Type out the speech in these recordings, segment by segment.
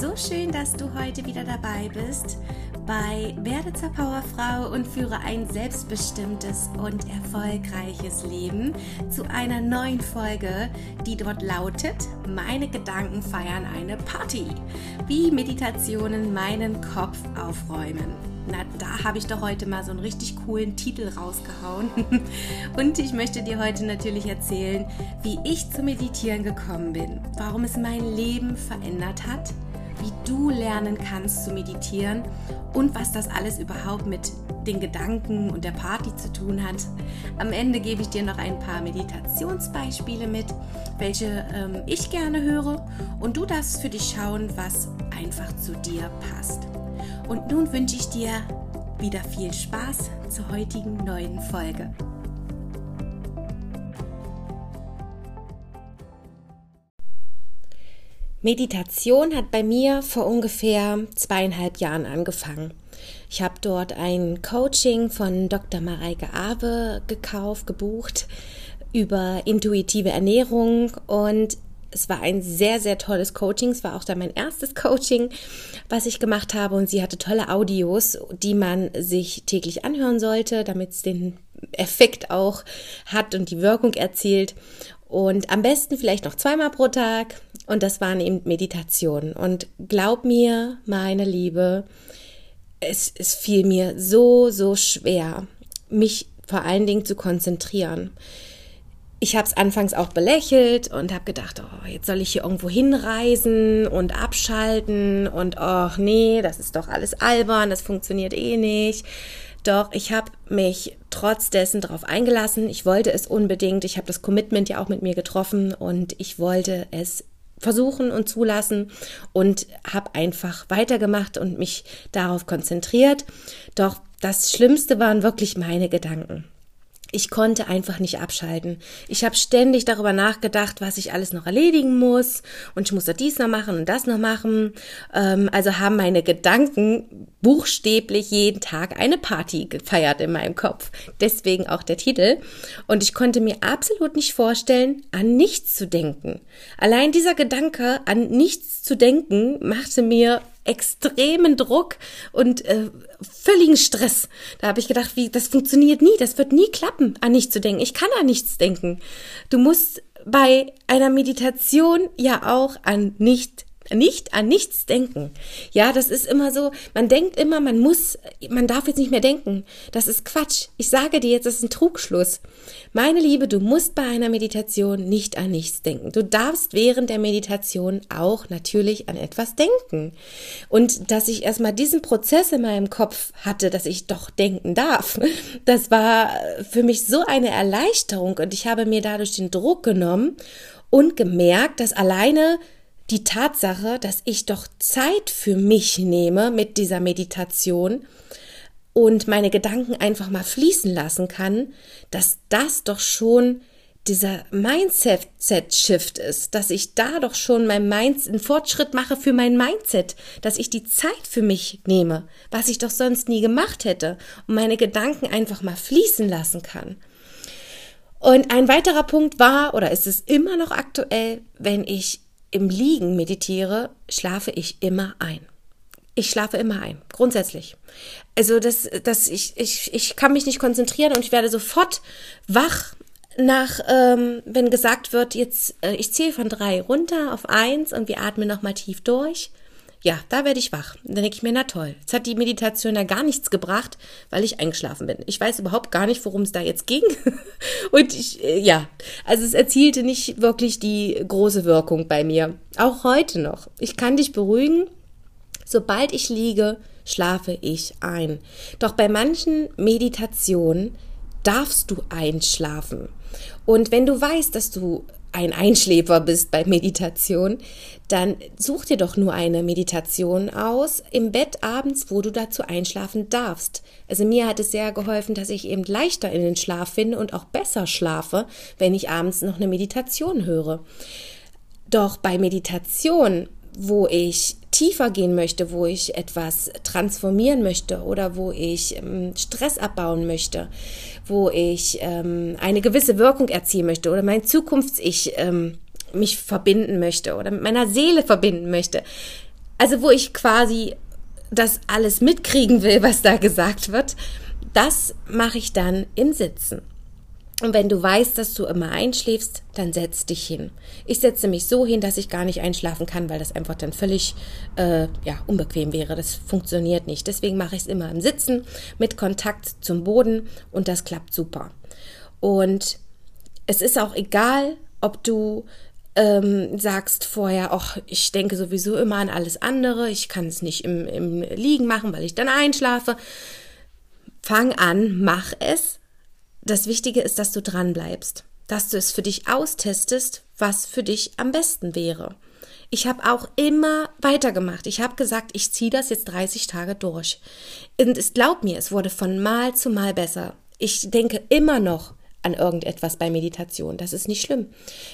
So schön, dass du heute wieder dabei bist bei Werde zur Powerfrau und führe ein selbstbestimmtes und erfolgreiches Leben zu einer neuen Folge, die dort lautet: Meine Gedanken feiern eine Party. Wie Meditationen meinen Kopf aufräumen. Na, da habe ich doch heute mal so einen richtig coolen Titel rausgehauen. Und ich möchte dir heute natürlich erzählen, wie ich zum Meditieren gekommen bin, warum es mein Leben verändert hat wie du lernen kannst zu meditieren und was das alles überhaupt mit den Gedanken und der Party zu tun hat. Am Ende gebe ich dir noch ein paar Meditationsbeispiele mit, welche ähm, ich gerne höre und du darfst für dich schauen, was einfach zu dir passt. Und nun wünsche ich dir wieder viel Spaß zur heutigen neuen Folge. Meditation hat bei mir vor ungefähr zweieinhalb Jahren angefangen. Ich habe dort ein Coaching von Dr. Mareike Abe gekauft, gebucht über intuitive Ernährung und es war ein sehr, sehr tolles Coaching. Es war auch dann mein erstes Coaching, was ich gemacht habe. Und sie hatte tolle Audios, die man sich täglich anhören sollte, damit es den Effekt auch hat und die Wirkung erzielt. Und am besten vielleicht noch zweimal pro Tag. Und das waren eben Meditationen. Und glaub mir, meine Liebe, es, es fiel mir so, so schwer, mich vor allen Dingen zu konzentrieren. Ich habe es anfangs auch belächelt und habe gedacht, oh, jetzt soll ich hier irgendwo hinreisen und abschalten und ach nee, das ist doch alles albern, das funktioniert eh nicht. Doch ich habe mich trotz dessen darauf eingelassen. Ich wollte es unbedingt. Ich habe das Commitment ja auch mit mir getroffen und ich wollte es versuchen und zulassen und habe einfach weitergemacht und mich darauf konzentriert. Doch das Schlimmste waren wirklich meine Gedanken ich konnte einfach nicht abschalten. Ich habe ständig darüber nachgedacht, was ich alles noch erledigen muss und ich muss da dies noch machen und das noch machen. Ähm, also haben meine Gedanken buchstäblich jeden Tag eine Party gefeiert in meinem Kopf. Deswegen auch der Titel. Und ich konnte mir absolut nicht vorstellen, an nichts zu denken. Allein dieser Gedanke, an nichts zu denken, machte mir extremen Druck und äh, völligen Stress. Da habe ich gedacht, wie das funktioniert nie, das wird nie klappen, an nichts zu denken. Ich kann an nichts denken. Du musst bei einer Meditation ja auch an nicht nicht an nichts denken. Ja, das ist immer so, man denkt immer, man muss, man darf jetzt nicht mehr denken. Das ist Quatsch. Ich sage dir jetzt, das ist ein Trugschluss. Meine Liebe, du musst bei einer Meditation nicht an nichts denken. Du darfst während der Meditation auch natürlich an etwas denken. Und dass ich erstmal diesen Prozess in meinem Kopf hatte, dass ich doch denken darf, das war für mich so eine Erleichterung und ich habe mir dadurch den Druck genommen und gemerkt, dass alleine die Tatsache, dass ich doch Zeit für mich nehme mit dieser Meditation und meine Gedanken einfach mal fließen lassen kann, dass das doch schon dieser Mindset-Shift ist, dass ich da doch schon mein Mind einen Fortschritt mache für mein Mindset, dass ich die Zeit für mich nehme, was ich doch sonst nie gemacht hätte und meine Gedanken einfach mal fließen lassen kann. Und ein weiterer Punkt war oder ist es immer noch aktuell, wenn ich im Liegen meditiere, schlafe ich immer ein. Ich schlafe immer ein, grundsätzlich. Also das, das, ich, ich, ich kann mich nicht konzentrieren und ich werde sofort wach nach, ähm, wenn gesagt wird, jetzt, äh, ich zähle von drei runter auf eins und wir atmen nochmal tief durch ja, da werde ich wach. dann denke ich mir, na toll, jetzt hat die Meditation ja gar nichts gebracht, weil ich eingeschlafen bin. Ich weiß überhaupt gar nicht, worum es da jetzt ging. Und ich, äh, ja, also es erzielte nicht wirklich die große Wirkung bei mir. Auch heute noch. Ich kann dich beruhigen. Sobald ich liege, schlafe ich ein. Doch bei manchen Meditationen darfst du einschlafen. Und wenn du weißt, dass du ein Einschläfer bist bei Meditation, dann such dir doch nur eine Meditation aus im Bett abends, wo du dazu einschlafen darfst. Also mir hat es sehr geholfen, dass ich eben leichter in den Schlaf finde und auch besser schlafe, wenn ich abends noch eine Meditation höre. Doch bei Meditation wo ich tiefer gehen möchte, wo ich etwas transformieren möchte oder wo ich ähm, Stress abbauen möchte, wo ich ähm, eine gewisse Wirkung erzielen möchte oder mein Zukunfts-Ich ähm, mich verbinden möchte oder mit meiner Seele verbinden möchte. also wo ich quasi das alles mitkriegen will, was da gesagt wird, das mache ich dann im Sitzen. Und wenn du weißt, dass du immer einschläfst, dann setz dich hin. Ich setze mich so hin, dass ich gar nicht einschlafen kann, weil das einfach dann völlig äh, ja, unbequem wäre. Das funktioniert nicht. Deswegen mache ich es immer im Sitzen mit Kontakt zum Boden und das klappt super. Und es ist auch egal, ob du ähm, sagst vorher, ach, ich denke sowieso immer an alles andere, ich kann es nicht im, im Liegen machen, weil ich dann einschlafe. Fang an, mach es das Wichtige ist, dass du dran bleibst, dass du es für dich austestest, was für dich am besten wäre. Ich habe auch immer weitergemacht. Ich habe gesagt, ich ziehe das jetzt 30 Tage durch. Und es glaubt mir, es wurde von Mal zu Mal besser. Ich denke immer noch an irgendetwas bei Meditation. Das ist nicht schlimm.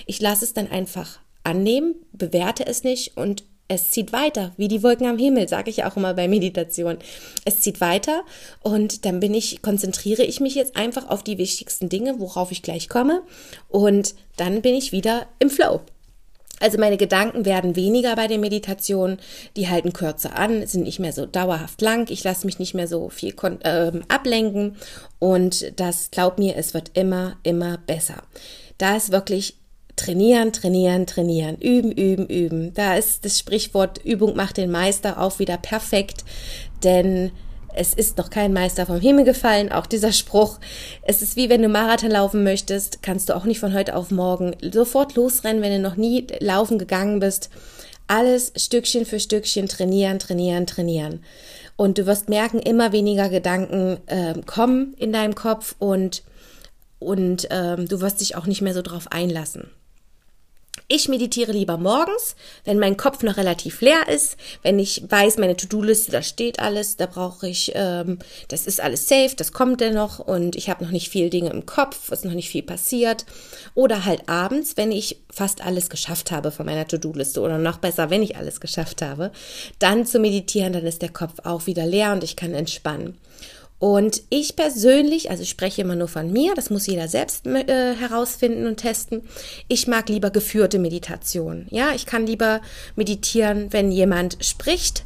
Ich lasse es dann einfach annehmen, bewerte es nicht und es zieht weiter, wie die Wolken am Himmel, sage ich auch immer bei Meditation. Es zieht weiter und dann bin ich, konzentriere ich mich jetzt einfach auf die wichtigsten Dinge, worauf ich gleich komme und dann bin ich wieder im Flow. Also meine Gedanken werden weniger bei der Meditation, die halten kürzer an, sind nicht mehr so dauerhaft lang, ich lasse mich nicht mehr so viel äh, ablenken und das, glaub mir, es wird immer, immer besser. Da ist wirklich trainieren, trainieren, trainieren, üben, üben, üben. Da ist das Sprichwort Übung macht den Meister auch wieder perfekt, denn es ist noch kein Meister vom Himmel gefallen, auch dieser Spruch. Es ist wie wenn du Marathon laufen möchtest, kannst du auch nicht von heute auf morgen sofort losrennen, wenn du noch nie laufen gegangen bist. Alles Stückchen für Stückchen trainieren, trainieren, trainieren. Und du wirst merken, immer weniger Gedanken äh, kommen in deinem Kopf und, und ähm, du wirst dich auch nicht mehr so drauf einlassen. Ich meditiere lieber morgens, wenn mein Kopf noch relativ leer ist, wenn ich weiß, meine To-Do-Liste, da steht alles, da brauche ich, ähm, das ist alles safe, das kommt dennoch und ich habe noch nicht viel Dinge im Kopf, ist noch nicht viel passiert. Oder halt abends, wenn ich fast alles geschafft habe von meiner To-Do-Liste oder noch besser, wenn ich alles geschafft habe, dann zu meditieren, dann ist der Kopf auch wieder leer und ich kann entspannen. Und ich persönlich, also ich spreche immer nur von mir, das muss jeder selbst äh, herausfinden und testen. Ich mag lieber geführte Meditation. Ja, ich kann lieber meditieren, wenn jemand spricht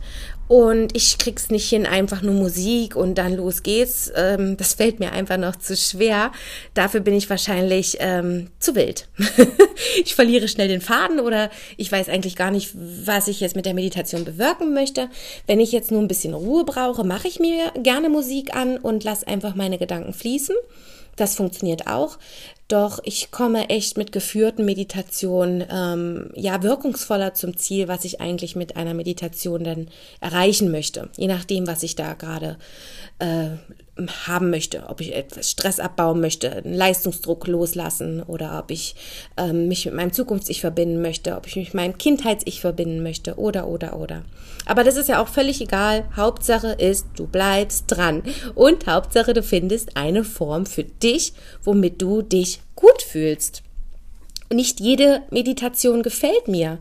und ich krieg's nicht hin, einfach nur Musik und dann los geht's. Ähm, das fällt mir einfach noch zu schwer. Dafür bin ich wahrscheinlich ähm, zu wild. ich verliere schnell den Faden oder ich weiß eigentlich gar nicht, was ich jetzt mit der Meditation bewirken möchte. Wenn ich jetzt nur ein bisschen Ruhe brauche, mache ich mir gerne Musik an und lasse einfach meine Gedanken fließen. Das funktioniert auch. Doch ich komme echt mit geführten Meditationen ähm, ja wirkungsvoller zum Ziel, was ich eigentlich mit einer Meditation dann erreichen möchte. Je nachdem, was ich da gerade äh, haben möchte, ob ich etwas Stress abbauen möchte, einen Leistungsdruck loslassen oder ob ich ähm, mich mit meinem Zukunfts-Ich verbinden möchte, ob ich mich mit meinem Kindheits-Ich verbinden möchte oder, oder, oder. Aber das ist ja auch völlig egal. Hauptsache ist, du bleibst dran und Hauptsache, du findest eine Form für dich, womit du dich gut fühlst. Nicht jede Meditation gefällt mir.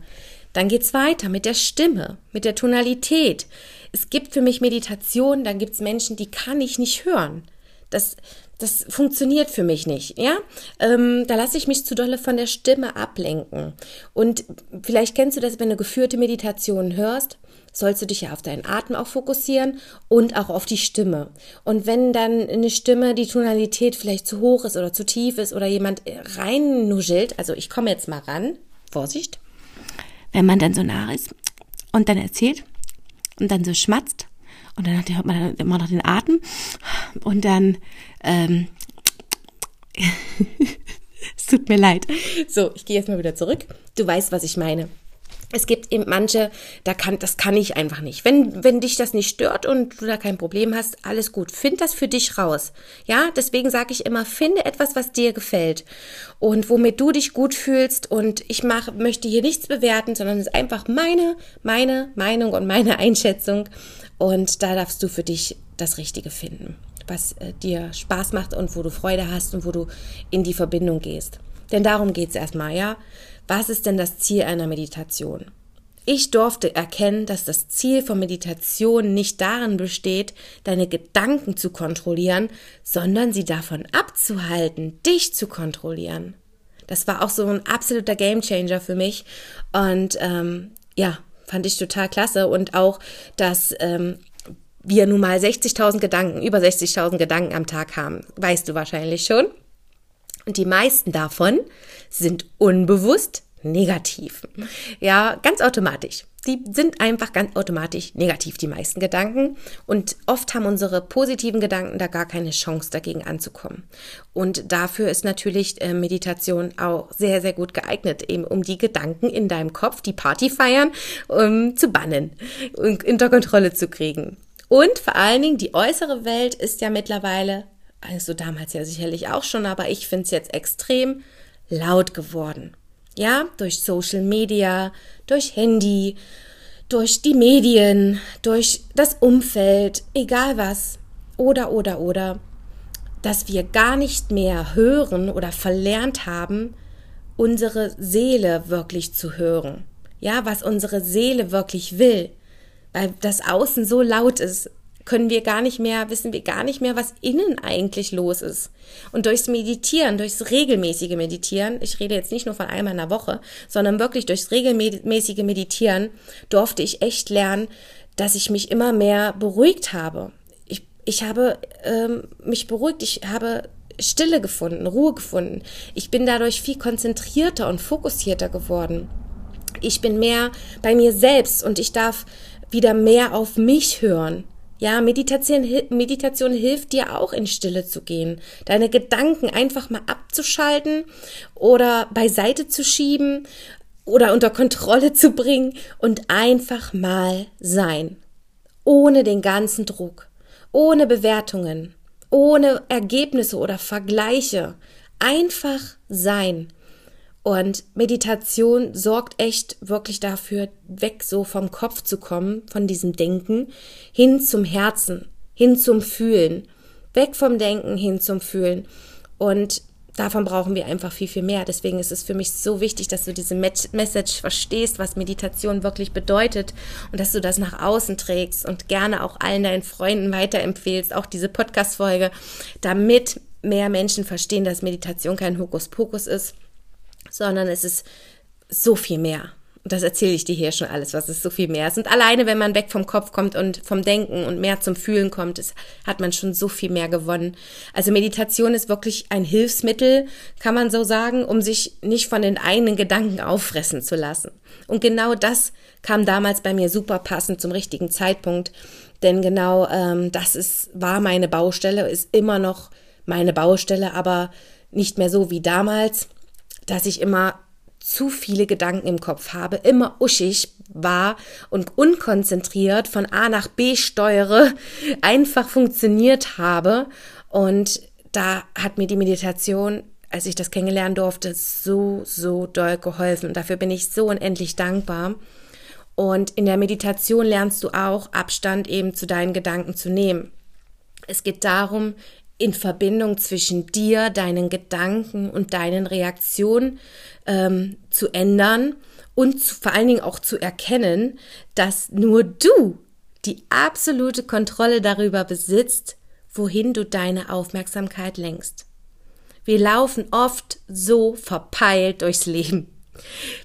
Dann geht's weiter mit der Stimme, mit der Tonalität. Es gibt für mich Meditation, dann gibt's Menschen, die kann ich nicht hören. Das, das funktioniert für mich nicht, ja. Ähm, da lasse ich mich zu dolle von der Stimme ablenken. Und vielleicht kennst du das, wenn du geführte Meditationen hörst, sollst du dich ja auf deinen Atem auch fokussieren und auch auf die Stimme. Und wenn dann eine Stimme, die Tonalität vielleicht zu hoch ist oder zu tief ist oder jemand reinnuschelt, also ich komme jetzt mal ran, Vorsicht, wenn man dann so nah ist und dann erzählt und dann so schmatzt und dann hört man immer noch den Atem und dann ähm, es tut mir leid. So, ich gehe jetzt mal wieder zurück. Du weißt, was ich meine. Es gibt eben manche, da kann, das kann ich einfach nicht. Wenn, wenn dich das nicht stört und du da kein Problem hast, alles gut. Find das für dich raus. Ja, deswegen sage ich immer, finde etwas, was dir gefällt und womit du dich gut fühlst. Und ich mach, möchte hier nichts bewerten, sondern es ist einfach meine, meine Meinung und meine Einschätzung. Und da darfst du für dich das Richtige finden, was äh, dir Spaß macht und wo du Freude hast und wo du in die Verbindung gehst. Denn darum geht's erstmal, ja. Was ist denn das Ziel einer Meditation? Ich durfte erkennen, dass das Ziel von Meditation nicht darin besteht, deine Gedanken zu kontrollieren, sondern sie davon abzuhalten, dich zu kontrollieren. Das war auch so ein absoluter Gamechanger für mich. Und ähm, ja, Fand ich total klasse. Und auch, dass ähm, wir nun mal 60.000 Gedanken, über 60.000 Gedanken am Tag haben, weißt du wahrscheinlich schon. Und die meisten davon sind unbewusst negativ. Ja, ganz automatisch. Die sind einfach ganz automatisch negativ, die meisten Gedanken. Und oft haben unsere positiven Gedanken da gar keine Chance dagegen anzukommen. Und dafür ist natürlich äh, Meditation auch sehr, sehr gut geeignet, eben um die Gedanken in deinem Kopf, die Party feiern, um, zu bannen und unter Kontrolle zu kriegen. Und vor allen Dingen, die äußere Welt ist ja mittlerweile, also damals ja sicherlich auch schon, aber ich finde es jetzt extrem laut geworden. Ja, durch Social Media, durch Handy, durch die Medien, durch das Umfeld, egal was. Oder, oder, oder. Dass wir gar nicht mehr hören oder verlernt haben, unsere Seele wirklich zu hören. Ja, was unsere Seele wirklich will. Weil das Außen so laut ist, können wir gar nicht mehr, wissen wir gar nicht mehr, was innen eigentlich los ist. Und durchs Meditieren, durchs regelmäßige Meditieren, ich rede jetzt nicht nur von einmal in der Woche, sondern wirklich durchs regelmäßige Meditieren durfte ich echt lernen, dass ich mich immer mehr beruhigt habe. Ich, ich habe ähm, mich beruhigt, ich habe Stille gefunden, Ruhe gefunden. Ich bin dadurch viel konzentrierter und fokussierter geworden. Ich bin mehr bei mir selbst und ich darf wieder mehr auf mich hören. Ja, Meditation, Meditation hilft dir auch in Stille zu gehen, deine Gedanken einfach mal abzuschalten oder beiseite zu schieben oder unter Kontrolle zu bringen und einfach mal sein. Ohne den ganzen Druck, ohne Bewertungen, ohne Ergebnisse oder Vergleiche. Einfach sein. Und Meditation sorgt echt wirklich dafür, weg so vom Kopf zu kommen, von diesem Denken, hin zum Herzen, hin zum Fühlen. Weg vom Denken, hin zum Fühlen. Und davon brauchen wir einfach viel, viel mehr. Deswegen ist es für mich so wichtig, dass du diese Message verstehst, was Meditation wirklich bedeutet und dass du das nach außen trägst und gerne auch allen deinen Freunden weiterempfehlst, auch diese Podcast-Folge, damit mehr Menschen verstehen, dass Meditation kein Hokuspokus ist, sondern es ist so viel mehr. Und das erzähle ich dir hier schon alles, was ist so viel mehr ist. Und alleine, wenn man weg vom Kopf kommt und vom Denken und mehr zum Fühlen kommt, ist, hat man schon so viel mehr gewonnen. Also Meditation ist wirklich ein Hilfsmittel, kann man so sagen, um sich nicht von den eigenen Gedanken auffressen zu lassen. Und genau das kam damals bei mir super passend zum richtigen Zeitpunkt. Denn genau ähm, das ist, war meine Baustelle, ist immer noch meine Baustelle, aber nicht mehr so wie damals dass ich immer zu viele Gedanken im Kopf habe, immer uschig war und unkonzentriert von A nach B steuere, einfach funktioniert habe. Und da hat mir die Meditation, als ich das kennenlernen durfte, so, so doll geholfen. Und dafür bin ich so unendlich dankbar. Und in der Meditation lernst du auch Abstand eben zu deinen Gedanken zu nehmen. Es geht darum, in Verbindung zwischen dir, deinen Gedanken und deinen Reaktionen ähm, zu ändern und zu, vor allen Dingen auch zu erkennen, dass nur du die absolute Kontrolle darüber besitzt, wohin du deine Aufmerksamkeit lenkst. Wir laufen oft so verpeilt durchs Leben.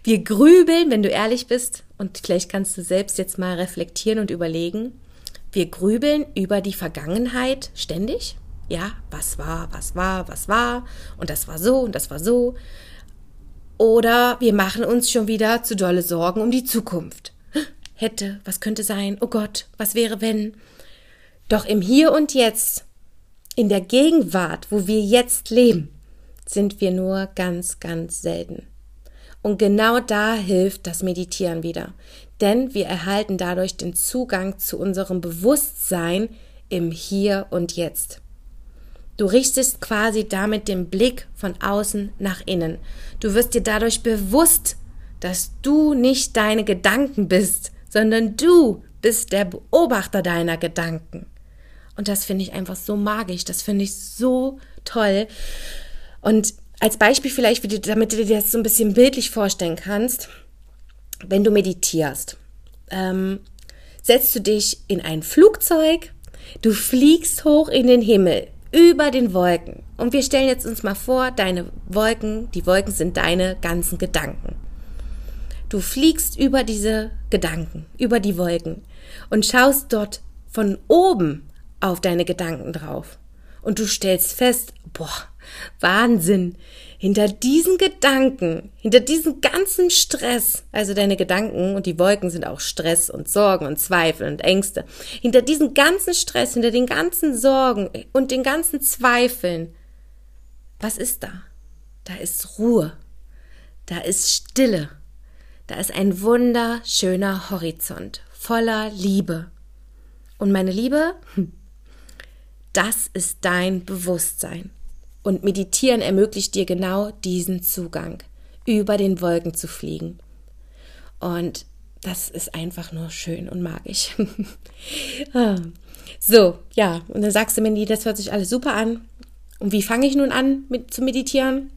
Wir grübeln, wenn du ehrlich bist, und vielleicht kannst du selbst jetzt mal reflektieren und überlegen, wir grübeln über die Vergangenheit ständig ja, was war, was war, was war und das war so und das war so. Oder wir machen uns schon wieder zu dolle Sorgen um die Zukunft. Hätte, was könnte sein? Oh Gott, was wäre wenn? Doch im Hier und Jetzt, in der Gegenwart, wo wir jetzt leben, sind wir nur ganz, ganz selten. Und genau da hilft das Meditieren wieder. Denn wir erhalten dadurch den Zugang zu unserem Bewusstsein im Hier und Jetzt. Du richtest quasi damit den Blick von außen nach innen. Du wirst dir dadurch bewusst, dass du nicht deine Gedanken bist, sondern du bist der Beobachter deiner Gedanken. Und das finde ich einfach so magisch, das finde ich so toll. Und als Beispiel vielleicht, damit du dir das so ein bisschen bildlich vorstellen kannst, wenn du meditierst, ähm, setzt du dich in ein Flugzeug, du fliegst hoch in den Himmel, über den Wolken. Und wir stellen jetzt uns mal vor, deine Wolken, die Wolken sind deine ganzen Gedanken. Du fliegst über diese Gedanken, über die Wolken und schaust dort von oben auf deine Gedanken drauf. Und du stellst fest, boah, Wahnsinn, hinter diesen Gedanken, hinter diesem ganzen Stress, also deine Gedanken und die Wolken sind auch Stress und Sorgen und Zweifel und Ängste, hinter diesem ganzen Stress, hinter den ganzen Sorgen und den ganzen Zweifeln, was ist da? Da ist Ruhe, da ist Stille, da ist ein wunderschöner Horizont voller Liebe. Und meine Liebe, das ist dein Bewusstsein. Und meditieren ermöglicht dir genau diesen Zugang, über den Wolken zu fliegen. Und das ist einfach nur schön und magisch. Ah. so, ja, und dann sagst du, Mandy, das hört sich alles super an. Und wie fange ich nun an mit, zu meditieren?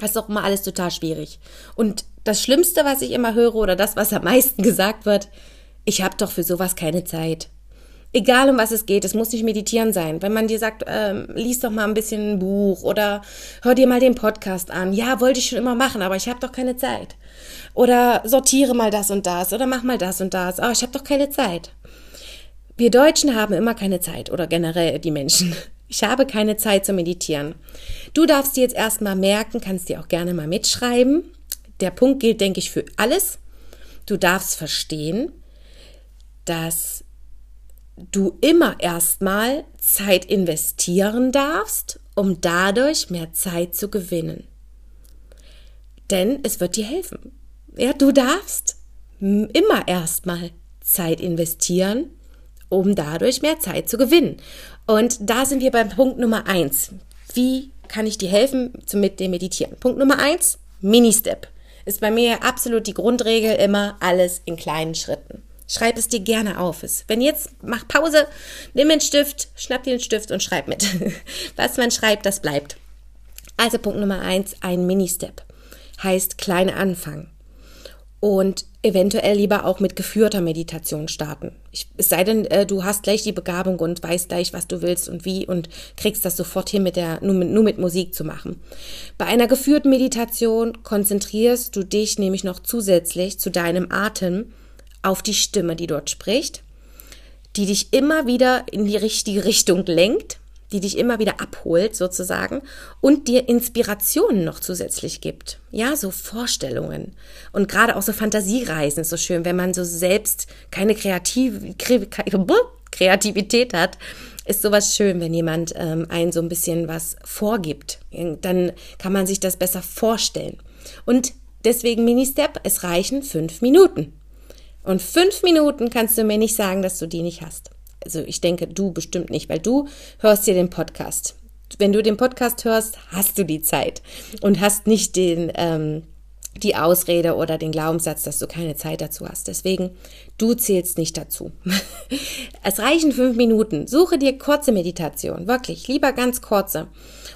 Das ist doch immer alles total schwierig. Und das Schlimmste, was ich immer höre oder das, was am meisten gesagt wird, ich habe doch für sowas keine Zeit. Egal um was es geht, es muss nicht meditieren sein. Wenn man dir sagt, ähm, lies doch mal ein bisschen ein Buch oder hör dir mal den Podcast an. Ja, wollte ich schon immer machen, aber ich habe doch keine Zeit. Oder sortiere mal das und das oder mach mal das und das. Oh, ich habe doch keine Zeit. Wir Deutschen haben immer keine Zeit oder generell die Menschen. Ich habe keine Zeit zu meditieren. Du darfst dir jetzt erstmal merken, kannst dir auch gerne mal mitschreiben. Der Punkt gilt, denke ich, für alles. Du darfst verstehen, dass du immer erstmal Zeit investieren darfst, um dadurch mehr Zeit zu gewinnen. Denn es wird dir helfen. Ja, du darfst immer erstmal Zeit investieren, um dadurch mehr Zeit zu gewinnen. Und da sind wir beim Punkt Nummer eins. Wie kann ich dir helfen mit dem Meditieren? Punkt Nummer eins, Mini-Step. Ist bei mir absolut die Grundregel immer alles in kleinen Schritten. Schreib es dir gerne auf. Wenn jetzt, mach Pause, nimm einen Stift, schnapp dir einen Stift und schreib mit. Was man schreibt, das bleibt. Also Punkt Nummer eins, ein Mini-Step. Heißt klein anfangen. Und eventuell lieber auch mit geführter Meditation starten. Ich, es sei denn, äh, du hast gleich die Begabung und weißt gleich, was du willst und wie und kriegst das sofort hin, mit der, nur, mit, nur mit Musik zu machen. Bei einer geführten Meditation konzentrierst du dich nämlich noch zusätzlich zu deinem Atem auf die Stimme, die dort spricht, die dich immer wieder in die richtige Richtung lenkt, die dich immer wieder abholt sozusagen und dir Inspirationen noch zusätzlich gibt. Ja, so Vorstellungen und gerade auch so Fantasiereisen ist so schön, wenn man so selbst keine Kreativ Kreativität hat, ist sowas schön, wenn jemand ähm, einen so ein bisschen was vorgibt. Dann kann man sich das besser vorstellen. Und deswegen Mini-Step, es reichen fünf Minuten. Und fünf Minuten kannst du mir nicht sagen, dass du die nicht hast. Also ich denke, du bestimmt nicht, weil du hörst dir den Podcast. Wenn du den Podcast hörst, hast du die Zeit und hast nicht den, ähm, die Ausrede oder den Glaubenssatz, dass du keine Zeit dazu hast. Deswegen, du zählst nicht dazu. es reichen fünf Minuten. Suche dir kurze Meditation, wirklich, lieber ganz kurze.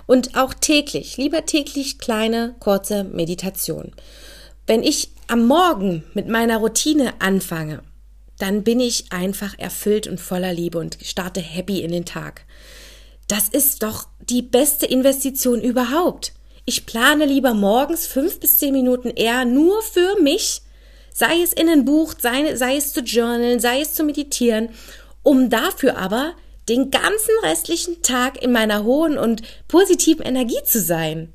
Und auch täglich, lieber täglich kleine, kurze Meditation. Wenn ich am Morgen mit meiner Routine anfange, dann bin ich einfach erfüllt und voller Liebe und starte happy in den Tag. Das ist doch die beste Investition überhaupt. Ich plane lieber morgens fünf bis zehn Minuten eher nur für mich, sei es in ein Buch, sei, sei es zu journalen, sei es zu meditieren, um dafür aber den ganzen restlichen Tag in meiner hohen und positiven Energie zu sein.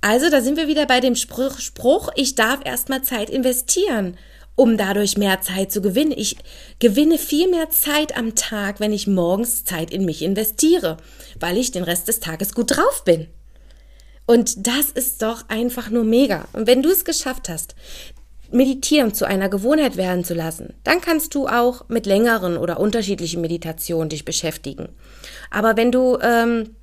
Also, da sind wir wieder bei dem Spruch, ich darf erstmal Zeit investieren, um dadurch mehr Zeit zu gewinnen. Ich gewinne viel mehr Zeit am Tag, wenn ich morgens Zeit in mich investiere, weil ich den Rest des Tages gut drauf bin. Und das ist doch einfach nur mega. Und wenn du es geschafft hast, Meditieren zu einer Gewohnheit werden zu lassen, dann kannst du auch mit längeren oder unterschiedlichen Meditationen dich beschäftigen. Aber wenn du ähm,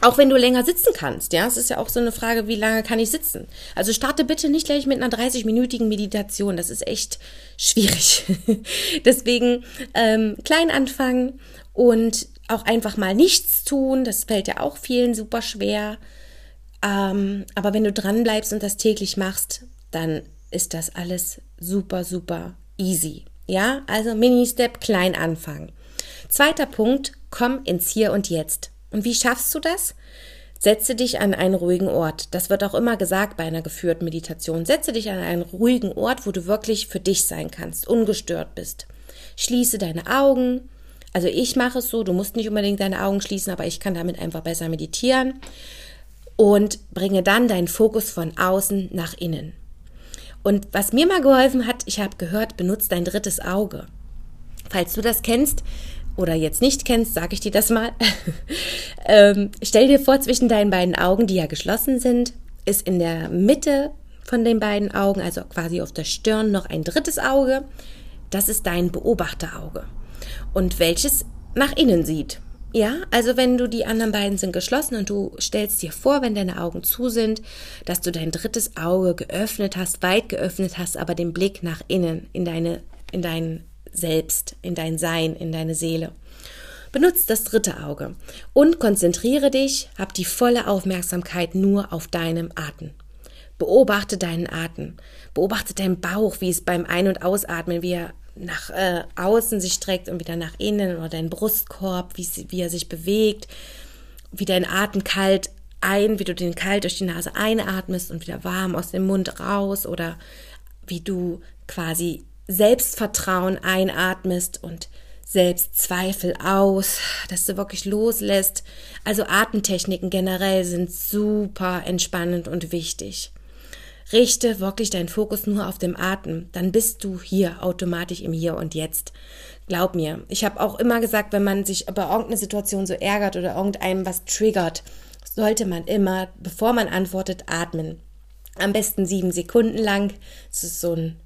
auch wenn du länger sitzen kannst, ja, es ist ja auch so eine Frage, wie lange kann ich sitzen? Also starte bitte nicht gleich mit einer 30-minütigen Meditation, das ist echt schwierig. Deswegen ähm, klein anfangen und auch einfach mal nichts tun, das fällt ja auch vielen super schwer. Ähm, aber wenn du dran bleibst und das täglich machst, dann ist das alles super, super easy. Ja, also Mini-Step, klein anfangen. Zweiter Punkt, komm ins Hier und Jetzt. Und wie schaffst du das? Setze dich an einen ruhigen Ort. Das wird auch immer gesagt bei einer geführten Meditation. Setze dich an einen ruhigen Ort, wo du wirklich für dich sein kannst, ungestört bist. Schließe deine Augen. Also ich mache es so, du musst nicht unbedingt deine Augen schließen, aber ich kann damit einfach besser meditieren. Und bringe dann deinen Fokus von außen nach innen. Und was mir mal geholfen hat, ich habe gehört, benutze dein drittes Auge. Falls du das kennst, oder jetzt nicht kennst, sage ich dir das mal. ähm, stell dir vor, zwischen deinen beiden Augen, die ja geschlossen sind, ist in der Mitte von den beiden Augen, also quasi auf der Stirn, noch ein drittes Auge. Das ist dein Beobachterauge. Und welches nach innen sieht. Ja, also wenn du die anderen beiden sind geschlossen und du stellst dir vor, wenn deine Augen zu sind, dass du dein drittes Auge geöffnet hast, weit geöffnet hast, aber den Blick nach innen, in deine, in dein selbst, in dein Sein, in deine Seele. Benutzt das dritte Auge und konzentriere dich, hab die volle Aufmerksamkeit nur auf deinem Atem. Beobachte deinen Atem. Beobachte deinen Bauch, wie es beim Ein- und Ausatmen, wie er nach äh, außen sich streckt und wieder nach innen oder deinen Brustkorb, wie, wie er sich bewegt, wie dein Atem kalt ein, wie du den kalt durch die Nase einatmest und wieder warm aus dem Mund raus oder wie du quasi Selbstvertrauen einatmest und Selbstzweifel aus, dass du wirklich loslässt. Also Atemtechniken generell sind super entspannend und wichtig. Richte wirklich deinen Fokus nur auf dem Atem, dann bist du hier automatisch im Hier und Jetzt. Glaub mir, ich habe auch immer gesagt, wenn man sich über irgendeine Situation so ärgert oder irgendeinem was triggert, sollte man immer, bevor man antwortet, atmen. Am besten sieben Sekunden lang. Das ist so ein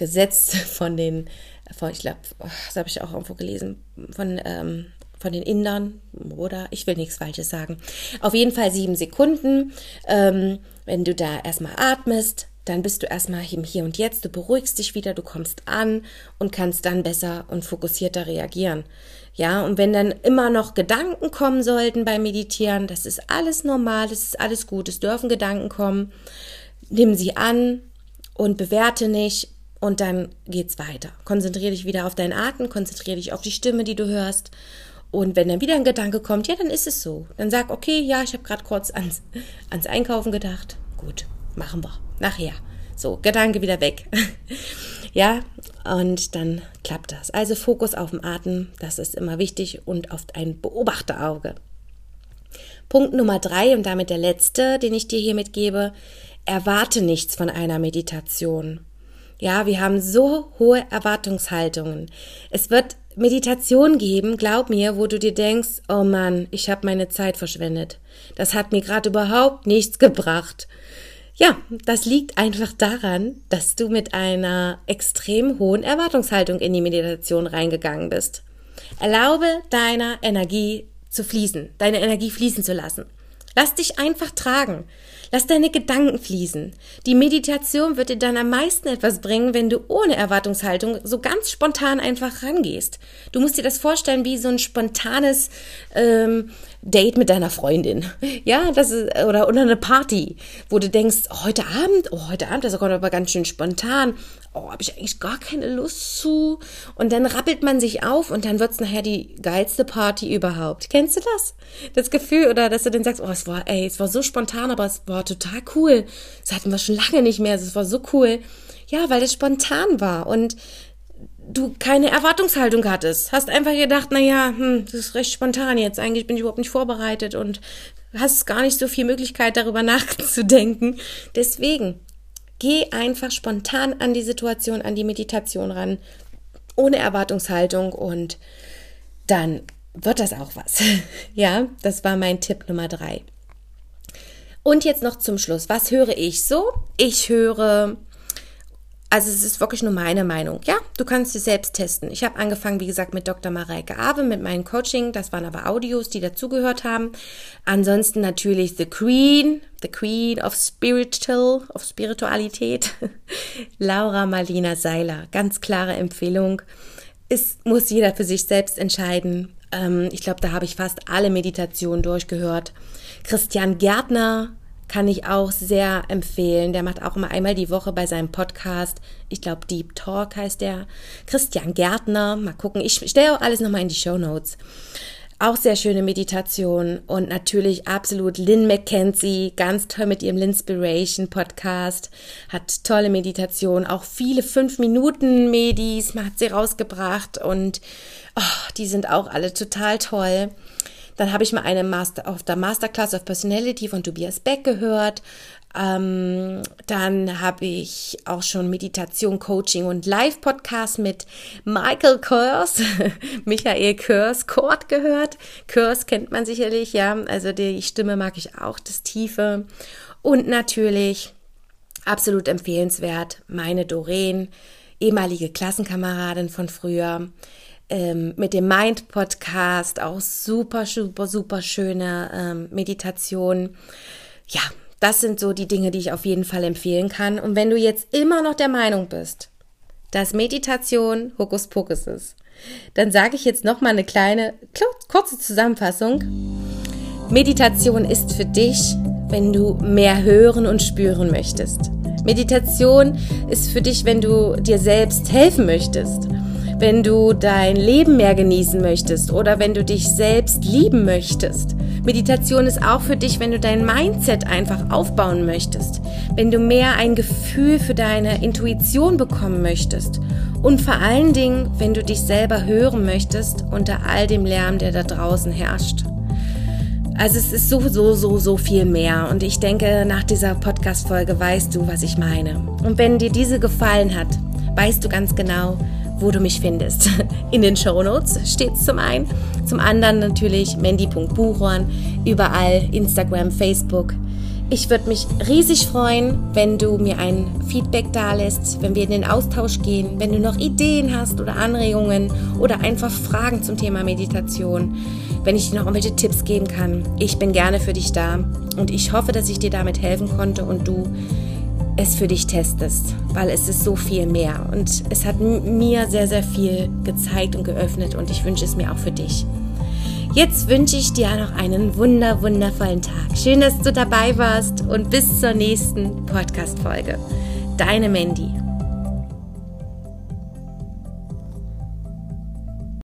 Gesetz von den, von, ich glaube, das habe ich auch irgendwo gelesen, von, ähm, von den Indern oder ich will nichts Falsches sagen. Auf jeden Fall sieben Sekunden. Ähm, wenn du da erstmal atmest, dann bist du erstmal im Hier und Jetzt, du beruhigst dich wieder, du kommst an und kannst dann besser und fokussierter reagieren. Ja, und wenn dann immer noch Gedanken kommen sollten beim Meditieren, das ist alles normal, das ist alles gut, es dürfen Gedanken kommen, nimm sie an und bewerte nicht, und dann geht's weiter. Konzentriere dich wieder auf deinen Atem, konzentriere dich auf die Stimme, die du hörst. Und wenn dann wieder ein Gedanke kommt, ja, dann ist es so. Dann sag, okay, ja, ich habe gerade kurz ans, ans Einkaufen gedacht. Gut, machen wir. Nachher. So, Gedanke wieder weg. ja, und dann klappt das. Also Fokus auf den Atem, das ist immer wichtig und auf ein Beobachterauge. Punkt Nummer drei und damit der letzte, den ich dir hier mitgebe. Erwarte nichts von einer Meditation. Ja, wir haben so hohe Erwartungshaltungen. Es wird Meditation geben, glaub mir, wo du dir denkst, oh Mann, ich habe meine Zeit verschwendet. Das hat mir gerade überhaupt nichts gebracht. Ja, das liegt einfach daran, dass du mit einer extrem hohen Erwartungshaltung in die Meditation reingegangen bist. Erlaube deiner Energie zu fließen, deine Energie fließen zu lassen. Lass dich einfach tragen. Lass deine Gedanken fließen. Die Meditation wird dir dann am meisten etwas bringen, wenn du ohne Erwartungshaltung so ganz spontan einfach rangehst. Du musst dir das vorstellen wie so ein spontanes ähm, Date mit deiner Freundin. Ja, das ist, oder, oder eine Party, wo du denkst, oh, heute Abend, oh, heute Abend, das kommt aber ganz schön spontan. Oh, habe ich eigentlich gar keine Lust zu. Und dann rappelt man sich auf und dann wird's nachher die geilste Party überhaupt. Kennst du das? Das Gefühl, oder dass du dann sagst, oh, es war, ey, es war so spontan, aber es war total cool. Das hatten wir schon lange nicht mehr, es war so cool. Ja, weil es spontan war. Und du keine Erwartungshaltung hattest. Hast einfach gedacht, na ja, hm, das ist recht spontan jetzt. Eigentlich bin ich überhaupt nicht vorbereitet und hast gar nicht so viel Möglichkeit darüber nachzudenken. Deswegen geh einfach spontan an die Situation, an die Meditation ran, ohne Erwartungshaltung und dann wird das auch was. ja, das war mein Tipp Nummer drei. Und jetzt noch zum Schluss. Was höre ich so? Ich höre also es ist wirklich nur meine Meinung. Ja, du kannst es selbst testen. Ich habe angefangen, wie gesagt, mit Dr. Mareike Awe, mit meinem Coaching. Das waren aber Audios, die dazugehört haben. Ansonsten natürlich The Queen, The Queen of Spiritual, of Spiritualität. Laura Marlina Seiler. Ganz klare Empfehlung. Es muss jeder für sich selbst entscheiden. Ähm, ich glaube, da habe ich fast alle Meditationen durchgehört. Christian Gärtner, kann ich auch sehr empfehlen. Der macht auch immer einmal die Woche bei seinem Podcast, ich glaube Deep Talk heißt der, Christian Gärtner. Mal gucken, ich stelle auch alles nochmal in die Show Notes. auch sehr schöne Meditation und natürlich absolut Lynn McKenzie, ganz toll mit ihrem Linspiration Podcast, hat tolle Meditation, auch viele 5 Minuten Medis, hat sie rausgebracht und oh, die sind auch alle total toll. Dann habe ich mal eine Master auf der Masterclass of Personality von Tobias Beck gehört. Ähm, dann habe ich auch schon Meditation, Coaching und Live-Podcast mit Michael Kurs, Michael Kurs, Kurt gehört. Kurs kennt man sicherlich, ja. Also die Stimme mag ich auch, das Tiefe. Und natürlich absolut empfehlenswert, meine Doreen, ehemalige Klassenkameradin von früher ähm, mit dem Mind Podcast auch super, super, super schöne ähm, Meditation. Ja, das sind so die Dinge, die ich auf jeden Fall empfehlen kann. Und wenn du jetzt immer noch der Meinung bist, dass Meditation Hokuspokus ist, dann sage ich jetzt noch mal eine kleine, kurze Zusammenfassung. Meditation ist für dich, wenn du mehr hören und spüren möchtest. Meditation ist für dich, wenn du dir selbst helfen möchtest wenn du dein Leben mehr genießen möchtest oder wenn du dich selbst lieben möchtest. Meditation ist auch für dich, wenn du dein Mindset einfach aufbauen möchtest, wenn du mehr ein Gefühl für deine Intuition bekommen möchtest und vor allen Dingen, wenn du dich selber hören möchtest unter all dem Lärm, der da draußen herrscht. Also es ist so, so, so, so viel mehr. Und ich denke, nach dieser Podcast-Folge weißt du, was ich meine. Und wenn dir diese gefallen hat, weißt du ganz genau, wo du mich findest. In den Show Notes steht es zum einen. Zum anderen natürlich mandy.buchhorn, überall Instagram, Facebook. Ich würde mich riesig freuen, wenn du mir ein Feedback da lässt, wenn wir in den Austausch gehen, wenn du noch Ideen hast oder Anregungen oder einfach Fragen zum Thema Meditation, wenn ich dir noch irgendwelche Tipps geben kann. Ich bin gerne für dich da und ich hoffe, dass ich dir damit helfen konnte und du es für dich testest, weil es ist so viel mehr und es hat mir sehr, sehr viel gezeigt und geöffnet und ich wünsche es mir auch für dich. Jetzt wünsche ich dir noch einen wunder, wundervollen Tag. Schön, dass du dabei warst und bis zur nächsten Podcast-Folge. Deine Mandy.